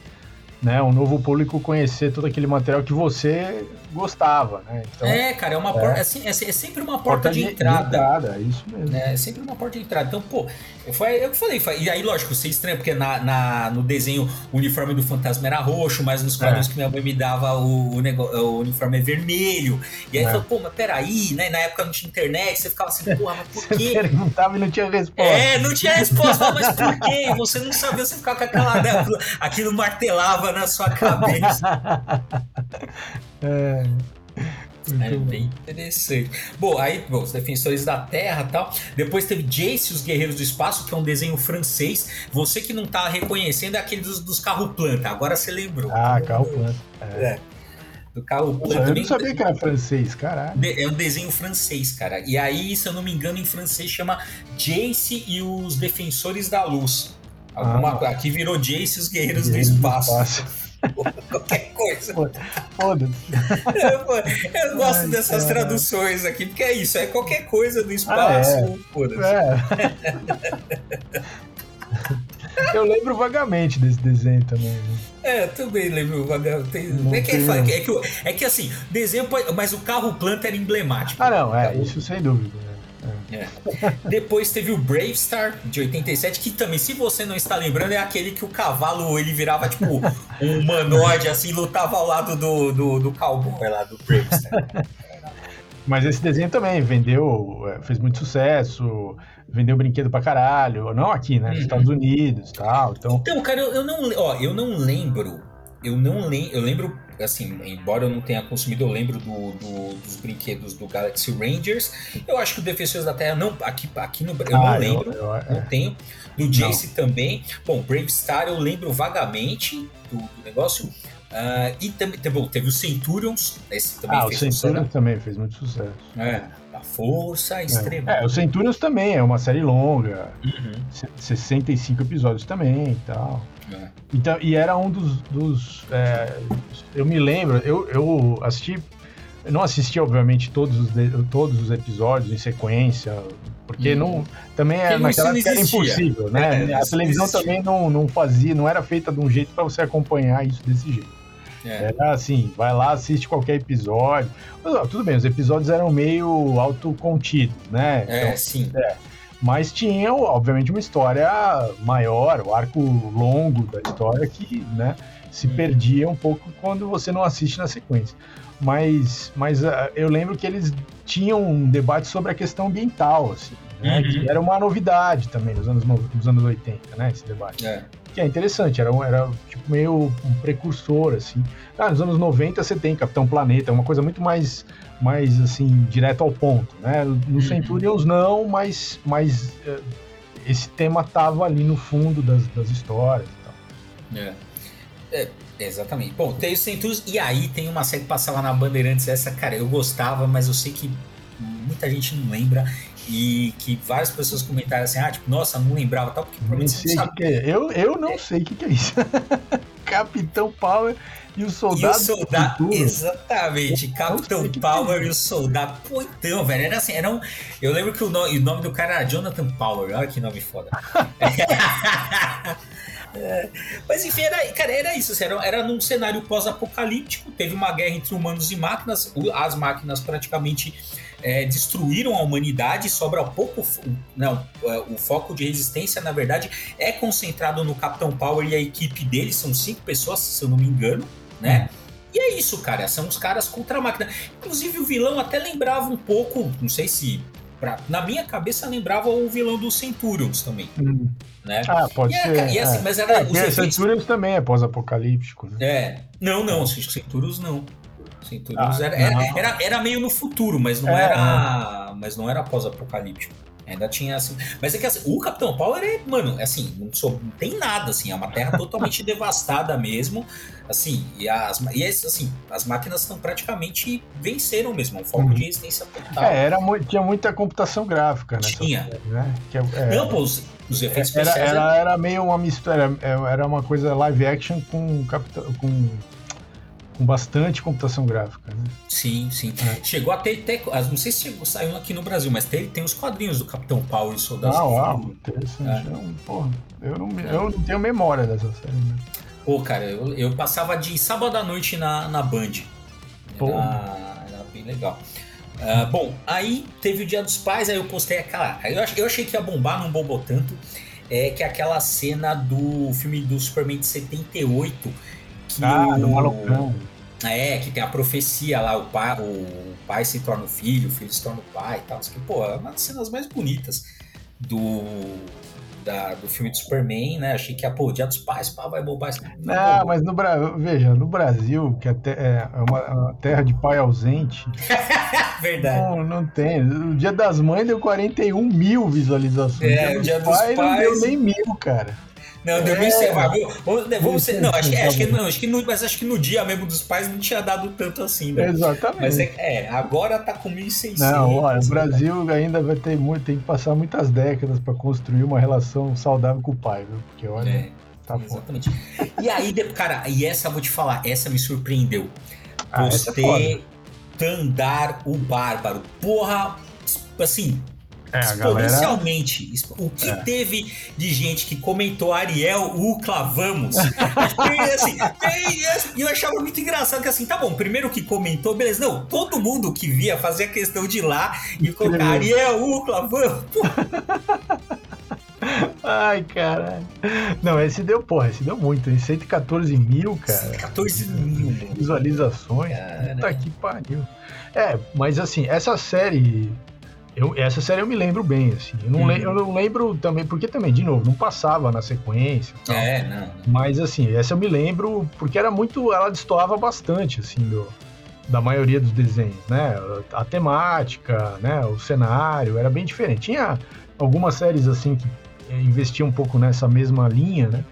né, um novo público conhecer todo aquele material que você gostava, né? Então, é, cara, é uma é, porta, assim, é, é, sempre uma porta, porta de, de, entrada. De entrada. É isso mesmo. É, sempre uma porta de entrada. Então, pô, foi eu falei, foi, e aí, lógico, você estranha, porque na, na, no desenho o uniforme do fantasma era roxo, mas nos quadros é. que minha mãe me dava o, o, negócio, o uniforme é vermelho. E aí é. falou, pô, mas peraí, né? Na época não tinha internet, você ficava assim, porra, mas por quê? Você perguntava e não tinha resposta. É, não tinha resposta, mas por quê? Você não sabia, você ficava com aquela. Né, aquilo martelava na sua cabeça. é. É bem interessante. Bom, aí, bom, os Defensores da Terra tal. Depois teve Jace os Guerreiros do Espaço, que é um desenho francês. Você que não tá reconhecendo é aquele dos, dos carro planta. Agora você lembrou. Ah, carro planta. É. é. Do carro planta. Eu não sabia que era francês, caralho. É um desenho francês, cara. E aí, se eu não me engano, em francês chama Jace e os Defensores da Luz. Alguma, ah, aqui virou Jace e os Guerreiros, Guerreiros do Espaço. Do espaço. Qualquer coisa. Foda-se. Eu, eu, gosto Ai, dessas cara. traduções aqui, porque é isso, é qualquer coisa do espaço. Ah, é. Foda-se. É. Eu lembro vagamente desse desenho também. Né? É, também lembro vagamente. É que, é, que, é que assim, desenho, mas o carro planta era emblemático. Ah, não, é, isso sem dúvida. É. Depois teve o Brave Star de 87, que também, se você não está lembrando, é aquele que o cavalo ele virava tipo um humanoide, assim, lutava ao lado do, do, do cowboy lá do Brave Star. Mas esse desenho também vendeu, é, fez muito sucesso, vendeu brinquedo pra caralho. Não aqui, né? Nos uhum. Estados Unidos e tal. Então, então cara, eu, eu, não, ó, eu não lembro. Eu não lembro. Eu lembro assim, embora eu não tenha consumido, eu lembro do, do, dos brinquedos do Galaxy Rangers. Eu acho que o Defensores da Terra não, aqui, aqui no eu ah, não lembro, eu, eu, não é. tenho. Do Jace não. também. Bom, Brave Star eu lembro vagamente do, do negócio. Uh, e também teve, teve o Centurions, esse também ah, fez o Centurions sucesso. também fez muito sucesso. É, a força extrema. É, o Centurions também é uma série longa, uhum. 65 episódios também e tal. É. Então, e era um dos. dos é, eu me lembro, eu, eu assisti. Eu não assisti, obviamente, todos os, todos os episódios em sequência, porque hum. não, também é, naquela época era impossível, né? É, a televisão também não, não fazia, não era feita de um jeito para você acompanhar isso desse jeito. É. Era assim, vai lá, assiste qualquer episódio. Mas, ó, tudo bem, os episódios eram meio autocontidos, né? É, então, sim. É, mas tinha, obviamente, uma história maior, o arco longo da história que, né, se hum. perdia um pouco quando você não assiste na sequência. Mas, mas uh, eu lembro que eles tinham um debate sobre a questão ambiental, assim, né, uhum. que era uma novidade também nos anos, nos anos 80, né, esse debate. É. Que é interessante, era, era tipo meio um precursor, assim. Ah, nos anos 90 você tem Capitão Planeta, é uma coisa muito mais mais assim, direto ao ponto, né? No uhum. Centurions não, mas, mas uh, esse tema tava ali no fundo das, das histórias e tal. É. é. Exatamente. Bom, tem o Centurions e aí tem uma série que passa lá na Bandeirantes, essa, cara, eu gostava, mas eu sei que muita gente não lembra e que várias pessoas comentaram assim, ah, tipo, nossa, não lembrava tal, porque provavelmente não sabe. Que é. Eu, eu não é. sei o que, que é isso. Capitão Power e o Soldado. E o Soldado, exatamente. Capitão Power e o Soldado. Pô, então, velho, era assim, era um... Eu lembro que o nome, o nome do cara era Jonathan Power, olha que nome foda. É, mas enfim, era, cara, era isso. Assim, era, era num cenário pós-apocalíptico. Teve uma guerra entre humanos e máquinas. As máquinas praticamente é, destruíram a humanidade. Sobra pouco. Não, é, o foco de resistência, na verdade, é concentrado no Capitão Power e a equipe dele. São cinco pessoas, se eu não me engano, né? E é isso, cara. São os caras contra a máquina. Inclusive, o vilão até lembrava um pouco. Não sei se Pra, na minha cabeça lembrava o vilão do Centurions também. Hum. Né? Ah, pode e ser. e assim, é. Mas era, é, os efeitos... Centurions também é pós-apocalíptico. Né? É. Não, não, Centurions não. Centurions ah, era, era, era, era, meio no futuro, mas não é, era. Mas não era pós-apocalíptico. Ainda tinha assim. Mas é que assim, o Capitão Power é, mano, assim, não, sou, não tem nada, assim, é uma terra totalmente devastada mesmo. Assim, e as, e assim, as máquinas estão praticamente venceram mesmo, é um foco uhum. de resistência total. É, era, tinha muita computação gráfica, né? Tinha. Série, né? Que é, é, não, pô, os, os efeitos era, especiais. Era, era, meio uma mistura, era, era uma coisa live action com, com com bastante computação gráfica. Né? Sim, sim. É. Chegou a ter, ter, não sei se chegou, saiu aqui no Brasil, mas tem, tem os quadrinhos do Capitão Power e Soldado. Ah, uau, interessante. É. Eu, porra, eu, não, eu não tenho memória dessa série. Né? Pô, cara, eu, eu passava de sábado à noite na, na Band. Era, era bem legal. Uh, bom, aí teve o Dia dos Pais, aí eu postei aquela. Eu, eu achei que ia bombar, não bombou tanto. É que aquela cena do filme do Superman de 78 que ah, o, malocão. É, que tem a profecia lá, o pai, o pai se torna o filho, o filho se torna o pai e tal. Que, pô, é uma das cenas mais bonitas do, da, do filme do Superman, né? Achei que, pô, o Dia dos Pais, pá, vai bombar isso. Não, não mas no Brasil, veja, no Brasil, que até é uma, terra de pai ausente. Verdade. Não, não tem. O Dia das Mães deu 41 mil visualizações. É, o Dia dos, Pais não deu nem mil, cara. Não, deu é, Vamos, vamos ser, não, acho, acho que não, acho que no, mas acho que no dia mesmo dos pais não tinha dado tanto assim, né? Exatamente. Mas é, é agora tá com 1.600. Não, olha, o Brasil ainda vai ter muito, tem que passar muitas décadas para construir uma relação saudável com o pai, viu? Porque olha, é, tá Exatamente. E aí, cara, e essa vou te falar, essa me surpreendeu. Ah, Você é Tandar o Bárbaro. Porra, assim, é, exponencialmente. Galera... O que é. teve de gente que comentou Ariel, o clavamos? assim, e eu achava muito engraçado que assim, tá bom, primeiro que comentou, beleza. Não, todo mundo que via fazia questão de ir lá e colocar Ariel, o clavamos. Ai, caralho. Não, esse deu, porra, esse deu muito, hein? 114 mil, cara. 114 mil. Visualizações. Cara. Puta que pariu. É, mas assim, essa série eu, essa série eu me lembro bem, assim. Eu não, uhum. eu não lembro também, porque também, de novo, não passava na sequência. Tal. É, não. Mas, assim, essa eu me lembro porque era muito. Ela destoava bastante, assim, do, da maioria dos desenhos, né? A temática, né? O cenário era bem diferente. Tinha algumas séries, assim, que investiam um pouco nessa mesma linha, né?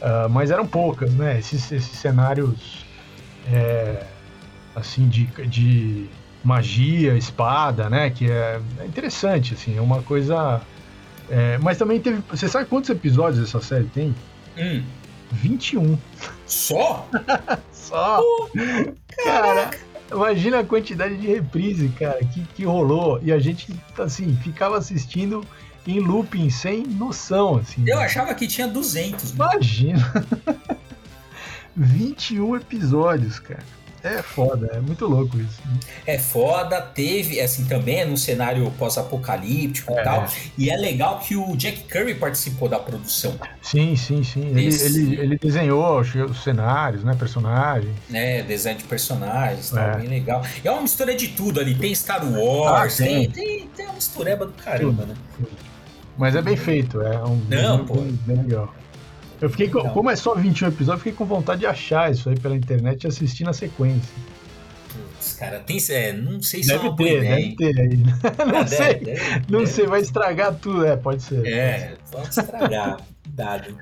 Uh, mas eram poucas, né? Esses, esses cenários, é, assim, de. de magia, espada, né? Que é, é interessante, assim, é uma coisa. É, mas também teve. Você sabe quantos episódios essa série tem? Hum. 21. Só? Só. Oh, cara, imagina a quantidade de reprise, cara, que, que rolou. E a gente, assim, ficava assistindo em looping sem noção, assim. Eu achava que tinha 200. Imagina. 21 episódios, cara. É foda, é muito louco isso. É foda, teve, assim, também é num cenário pós-apocalíptico é. e tal. E é legal que o Jack Kirby participou da produção. Sim, sim, sim. Ele, ele, ele, desenhou os cenários, né? Personagens. É, design de personagens, tá é. bem legal. E é uma mistura de tudo ali. Tem Star Wars, ah, tem, tem, tem uma mistureba do caramba, tudo, né? Mas é bem feito, é um Não, pô. bem legal. Eu fiquei com, como é só 21 episódios, fiquei com vontade de achar isso aí pela internet e assistir na sequência. Putz, cara, tem, é, não sei se deve é uma ter, deve ter aí. não sei, deve, deve, não sei, vai estragar tudo, é, pode ser. É, pode estragar. Dado.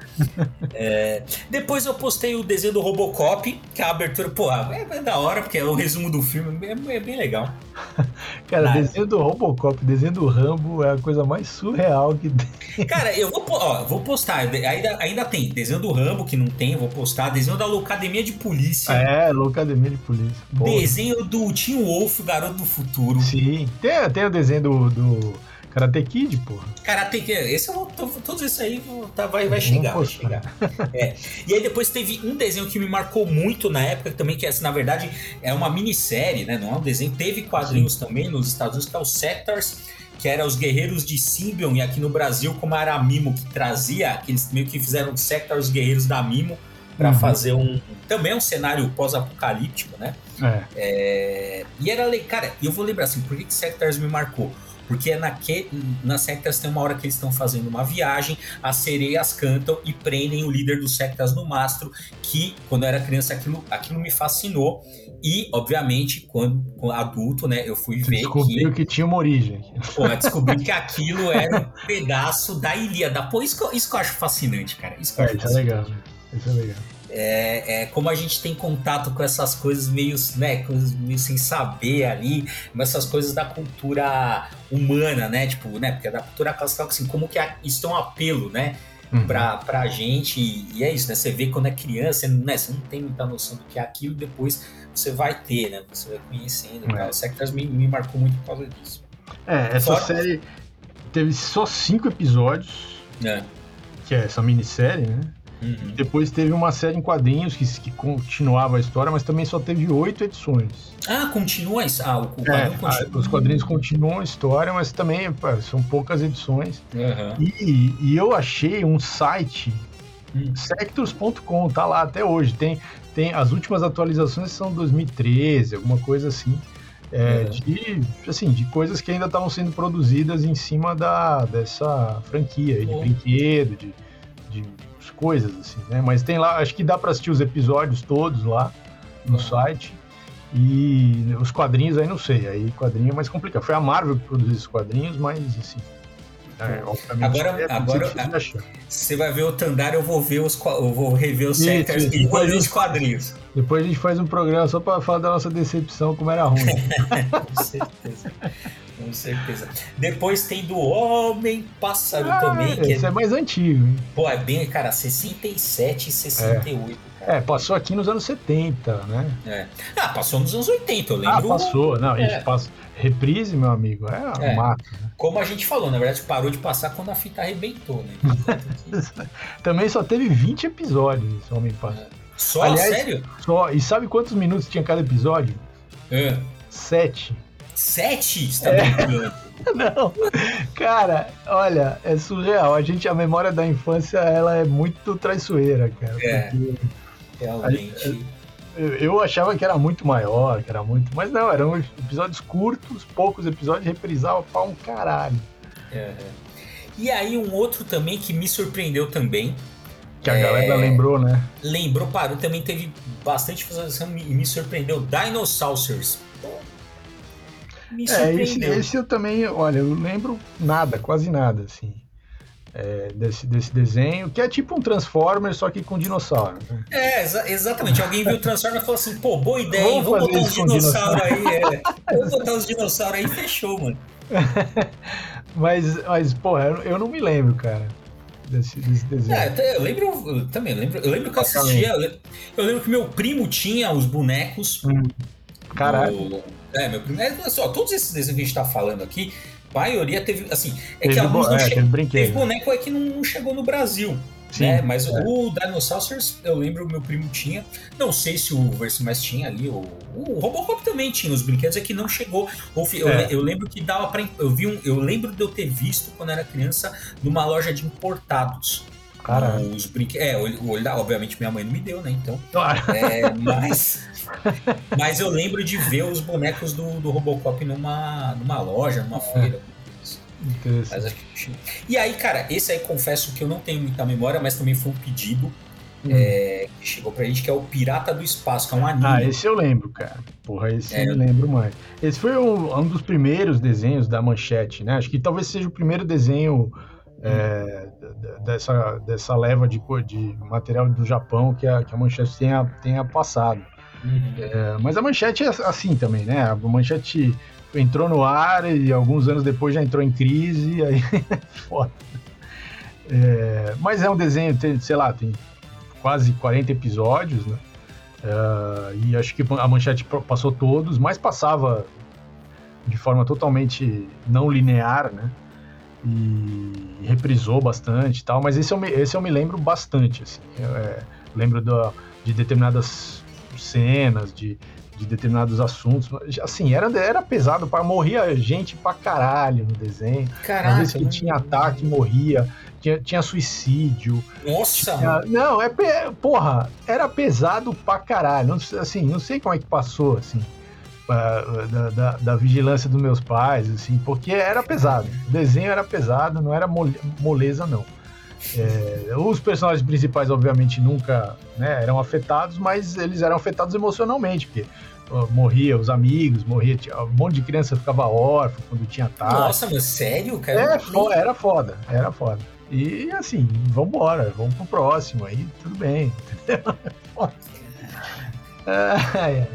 É, depois eu postei o desenho do Robocop, que é a abertura, pô, é, é da hora, porque é o resumo do filme, é, é bem legal. Cara, o desenho do Robocop, desenho do Rambo é a coisa mais surreal que tem. Cara, eu vou, ó, vou postar, ainda, ainda tem desenho do Rambo, que não tem, vou postar, desenho da Loucademia de Polícia. É, Loucademia de Polícia. Desenho do Tim Wolf, Garoto do Futuro. Sim, tem, tem o desenho do... do Karate Kid, porra. Karate Kid, esse eu vou, todos esses aí tá, vai, vai chegar, vai chegar. É. E aí depois teve um desenho que me marcou muito na época também, que é, na verdade é uma minissérie, né? Não é um desenho, teve quadrinhos Sim. também nos Estados Unidos, que é o Sectors, que era os Guerreiros de Symbion, e aqui no Brasil, como era a Mimo que trazia, que eles meio que fizeram Sectors Guerreiros da Mimo para uhum. fazer um também um cenário pós-apocalíptico, né? É. É, e era, cara, eu vou lembrar assim, por que, que Sectors me marcou? Porque é naque, nas sectas tem uma hora que eles estão fazendo uma viagem, as sereias cantam e prendem o líder dos sectas no mastro, que quando eu era criança aquilo, aquilo me fascinou. E, obviamente, quando, quando adulto, né, eu fui ver descobriu que... que tinha uma origem. Pô, descobri que aquilo era um pedaço da Ilíada. Pô, isso que, isso que eu acho fascinante, cara. Isso que eu é, acho isso é legal. Isso é legal é, é, como a gente tem contato com essas coisas meio, né, meio sem saber ali, essas coisas da cultura humana, né, tipo, né, porque da cultura clássica, assim, como que isso é um apelo, né, uhum. pra, pra gente, e é isso, né, você vê quando é criança, né, você não tem muita noção do que é aquilo, depois você vai ter, né, você vai conhecendo, é. o Sectors me, me marcou muito por causa disso. É, essa Fora... série teve só cinco episódios, é. que é essa minissérie, né, Uhum. Depois teve uma série em quadrinhos que, que continuava a história, mas também só teve oito edições. Ah, continua isso? Ah, o, o é, continua. os quadrinhos continuam a história, mas também pá, são poucas edições. Uhum. E, e, eu achei um site, uhum. sectors.com, tá lá até hoje. Tem, tem as últimas atualizações são 2013, alguma coisa assim. É, uhum. de, assim, de coisas que ainda estavam sendo produzidas em cima da, dessa franquia, de brinquedo, de, de coisas, assim, né? Mas tem lá, acho que dá para assistir os episódios todos lá no uhum. site. E os quadrinhos aí não sei, aí quadrinho é mais complicado. Foi a Marvel que produziu esses quadrinhos, mas assim. É, agora, é agora você vai ver o Tandar, eu vou ver os eu vou rever os centers e ver os quadrinhos. Depois a gente faz um programa só para falar da nossa decepção, como era ruim. Com certeza. Com certeza. Depois tem do Homem Pássaro ah, também. Que esse é... é mais antigo. Hein? Pô, é bem, cara, 67 e 68. É. é, passou aqui nos anos 70, né? É. Ah, passou nos anos 80, eu lembro. Ah, passou. Não, é. passa. Reprise, meu amigo, é, é. mato. Né? Como a gente falou, na verdade parou de passar quando a fita arrebentou, né? Também só teve 20 episódios esse Homem Pássaro. É. Só? Aliás, Sério? Só. E sabe quantos minutos tinha cada episódio? É. Sete. Sete? Você tá é. brincando? Não, cara, olha, é surreal. A gente, a memória da infância, ela é muito traiçoeira, cara. É, realmente. Eu, eu achava que era muito maior, que era muito. Mas não, eram episódios curtos, poucos episódios, reprisava pra um caralho. É. E aí, um outro também que me surpreendeu também. Que a é... galera lembrou, né? Lembrou, parou. Também teve bastante visualização e me surpreendeu. Dinosaurs. Me é, esse, esse, eu também, olha, eu lembro nada, quase nada, assim. É, desse, desse desenho, que é tipo um Transformer, só que com dinossauro. Né? É, exa exatamente. Alguém viu o Transformer e falou assim: pô, boa ideia, vamos, vamos botar uns dinossauros aí. É. vamos botar os dinossauros aí e fechou, mano. mas, mas, porra, eu não me lembro, cara. Desse, desse desenho. É, eu lembro, eu também lembro, eu lembro que eu assistia, eu lembro que meu primo tinha os bonecos. Hum. Caralho. Do, é, meu primeiro. É, só, todos esses desenhos que a gente tá falando aqui, a maioria teve. Assim, é teve que alguns não é, che... teve, teve boneco é que não chegou no Brasil. Sim, né? Mas é. o Dinosaurs, eu lembro, meu primo tinha. Não sei se o Versimais tinha ali. O, o Robocop também tinha os brinquedos, é que não chegou. Eu, é. eu lembro que dava para Eu vi um, Eu lembro de eu ter visto quando era criança numa loja de importados. Caralho. Os brinquedos. É, obviamente minha mãe não me deu, né? Então. É, mas. Mas eu lembro de ver os bonecos do, do Robocop numa, numa loja, numa é. feira. Mas, e aí, cara, esse aí confesso que eu não tenho muita memória, mas também foi um pedido hum. é, que chegou pra gente, que é o Pirata do Espaço, que é um anime. Ah, esse eu lembro, cara. Porra, esse é, eu lembro mais. Esse foi um, um, dos primeiros desenhos da Manchete, né? Acho que talvez seja o primeiro desenho é, dessa, dessa leva de, de material do Japão que a, que a Manchete tenha, tenha passado. Uhum. É, mas a Manchete é assim também, né? A Manchete entrou no ar e alguns anos depois já entrou em crise, aí foda. É, mas é um desenho, tem, sei lá, tem quase 40 episódios, né? Uh, e acho que a Manchete passou todos, mas passava de forma totalmente não linear, né? E reprisou bastante e tal, mas esse eu me, esse eu me lembro bastante, assim. Eu, é, lembro do, de determinadas cenas, de, de determinados assuntos. Assim, era, era pesado, para morria gente pra caralho no desenho. Caraca, Às vezes que tinha ataque, morria. Tinha, tinha suicídio. Nossa! Tinha, não, é. Porra, era pesado pra caralho. Não, assim, não sei como é que passou, assim. Da, da, da, vigilância dos meus pais, assim, porque era pesado. O desenho era pesado, não era moleza, não. É, os personagens principais, obviamente, nunca né, eram afetados, mas eles eram afetados emocionalmente, porque morria os amigos, morria, um monte de criança ficava órfã quando tinha ataque. Nossa, mas sério, cara? É, era foda, era foda. E assim, vambora, vamos pro próximo, aí tudo bem, entendeu? é, é.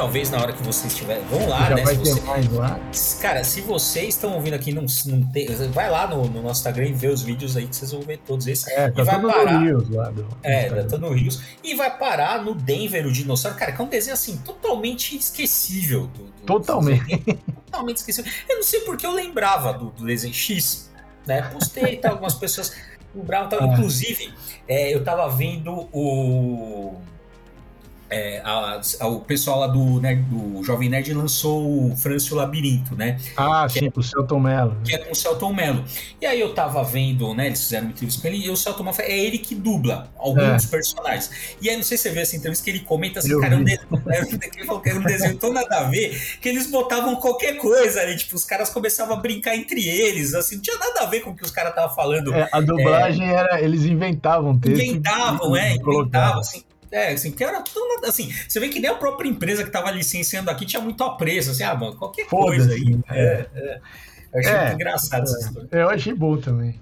Talvez na hora que vocês estiverem. Vão lá, Já né? Vai ter você... mais lá. Cara, se vocês estão ouvindo aqui, não, não tem. Vai lá no, no, nosso Instagram e vê os vídeos aí que vocês vão ver todos esses. É, tá e vai parar. No Rios, lá do, é, tá no Rios. E vai parar no Denver, o dinossauro. Cara, que é um desenho assim, totalmente esquecível. Do, do, totalmente. totalmente esquecível. Eu não sei porque eu lembrava do, do desenho X, né? Postei, tá, algumas pessoas lembravam. Tá, ah. Inclusive, é, eu tava vendo o é, a, a, o pessoal lá do, né, do Jovem Nerd lançou o Francio Labirinto, né? Ah, que sim, é, o Celton Mello. Que é com o Celton Mello. E aí eu tava vendo, né? Eles fizeram uma entrevista com ele e o Celton Mello é ele que dubla alguns é. personagens. E aí não sei se você vê essa entrevista que ele comenta assim, eu cara, um desenho, que era um desenho tão nada a ver que eles botavam qualquer coisa ali, tipo, os caras começavam a brincar entre eles, assim, não tinha nada a ver com o que os caras estavam falando. É, a dublagem é. era, eles inventavam texto. Inventavam, é, inventavam, assim. É, assim, que era tudo. Assim, você vê que nem a própria empresa que tava licenciando aqui tinha muito apreço, assim, ah, mano, qualquer coisa aí. Né? É, é. Eu achei é, muito engraçado essa história. Eu achei bom também.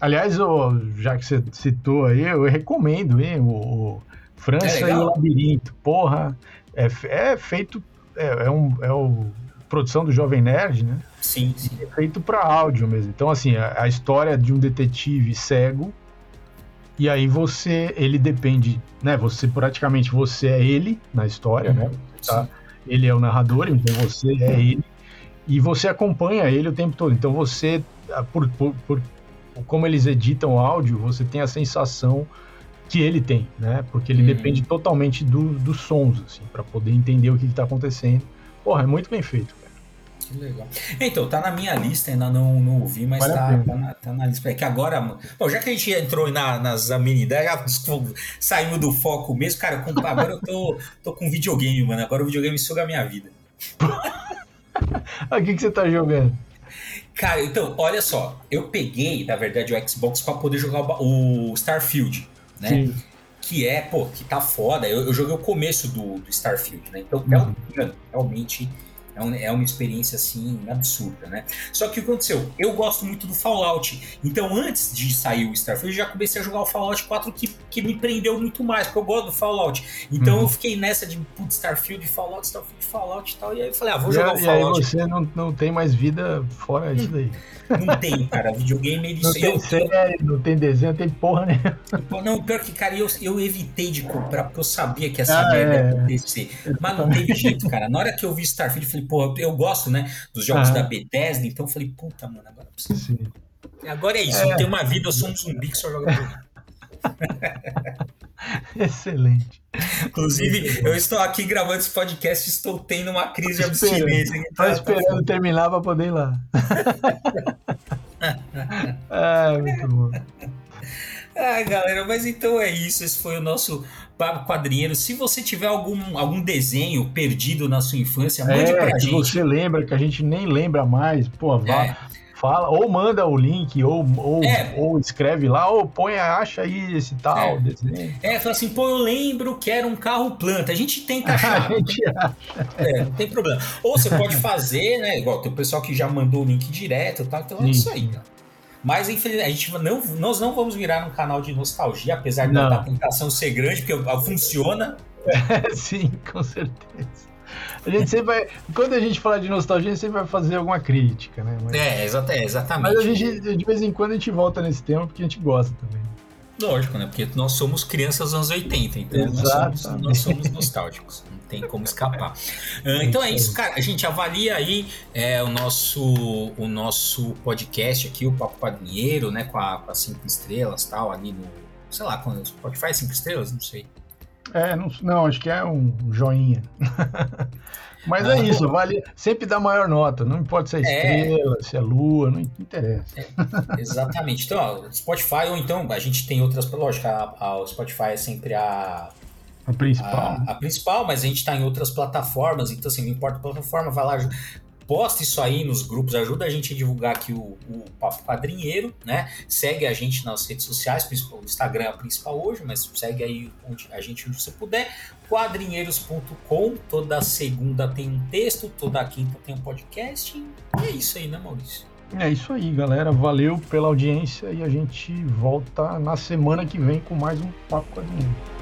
Aliás, eu, já que você citou aí, eu recomendo hein, o, o França é e o Labirinto. Porra, é, é feito. É, é, um, é o produção do Jovem Nerd, né? Sim, sim. É feito para áudio mesmo. Então, assim, a, a história de um detetive cego e aí você, ele depende, né? Você praticamente você é ele na história, né? Tá? Ele é o narrador, então você é ele e você acompanha ele o tempo todo. Então você, ah, por, por, por como eles editam o áudio, você tem a sensação que ele tem, né? Porque ele uhum. depende totalmente do, dos sons, assim, para poder entender o que está acontecendo. Porra, é muito bem feito. Que legal. Então, tá na minha lista, ainda não, não ouvi, mas tá, tá, na, tá na lista. É que agora, bom, já que a gente entrou na, nas amenidades, já saímos do foco mesmo, cara, com, agora eu tô, tô com videogame, mano. Agora o videogame suga a minha vida. o que, que você tá jogando? Cara, então, olha só, eu peguei, na verdade, o Xbox para poder jogar o, Starfield, né? Sim. Que é, pô, que tá foda. Eu, eu joguei o começo do, do Starfield, né? Então, uhum. realmente É, um, é uma experiência assim absurda, né? Só que o que aconteceu? Eu gosto muito do Fallout. Então, antes de sair o Starfield, eu já comecei a jogar o Fallout 4 que, que me prendeu muito mais, porque eu gosto do Fallout. Então, uhum. eu fiquei nessa de putz, Starfield, Fallout, Starfield, Fallout e tal. E aí eu falei, ah, vou jogar o Fallout. E aí você não, não tem mais vida fora disso daí. Não tem, cara. Videogame ele Não tem eu, série, não tem desenho, não tem porra nenhuma. Não, pior que, cara, eu, eu evitei de comprar, porque eu sabia que essa ah, merda é. ia acontecer. Mas não teve jeito, cara. Na hora que eu vi Starfield, eu falei, pô, eu gosto, né, dos jogos ah. da Bethesda, então eu falei, puta, mano, agora eu preciso. Sim. Agora é isso, é. eu tenho uma vida, eu sou um zumbi que só joga Excelente. Inclusive, eu estou aqui gravando esse podcast estou tendo uma crise de abstinência. Estou esperando terminar para poder ir lá. ah, muito bom. Ah, galera, mas então é isso. Esse foi o nosso Papo Quadrinheiro. Se você tiver algum, algum desenho perdido na sua infância, mande é, pra gente. você lembra, que a gente nem lembra mais, pô, vá. É fala, ou manda o link, ou, ou, é. ou escreve lá, ou põe, acha aí esse tal é. desenho. É, fala assim, pô, eu lembro que era um carro planta. A gente tenta achar. a gente acha. É, não tem problema. Ou você pode fazer, né? Igual tem o pessoal que já mandou o link direto e tal, então é isso aí, cara. Mas, infelizmente, a gente não, nós não vamos virar um canal de nostalgia, apesar da tentação ser grande, porque funciona. É, sim, com certeza. A gente sempre vai. Quando a gente fala de nostalgia, a gente sempre vai fazer alguma crítica, né? Mas, é, exatamente. Mas a gente, de vez em quando, a gente volta nesse tema porque a gente gosta também. Lógico, né? Porque nós somos crianças dos anos 80, então nós somos, nós somos, nostálgicos, não tem como escapar. Uh, então é isso, cara. A gente avalia aí é, o, nosso, o nosso podcast aqui, o Papo Padrinheiro, né? Com, a, com as cinco estrelas tal, ali no. Sei lá, quando o Spotify cinco estrelas, não sei. É, não, não, acho que é um joinha. Mas é isso, vale sempre dá maior nota, não importa se é, é. estrela, é. se é lua, não interessa. É, exatamente. Então, ó, Spotify, ou então a gente tem outras, lógico, a, a, o Spotify é sempre a, a principal. A, a, principal, mas a gente está em outras plataformas, então assim, não importa a plataforma, vai lá, Posta isso aí nos grupos, ajuda a gente a divulgar aqui o, o Papo Quadrinheiro, né? Segue a gente nas redes sociais, o Instagram é a principal hoje, mas segue aí onde, a gente onde você puder. Quadrinheiros.com, toda segunda tem um texto, toda quinta tem um podcast. E é isso aí, né, Maurício? É isso aí, galera. Valeu pela audiência e a gente volta na semana que vem com mais um Papo Quadrinheiro.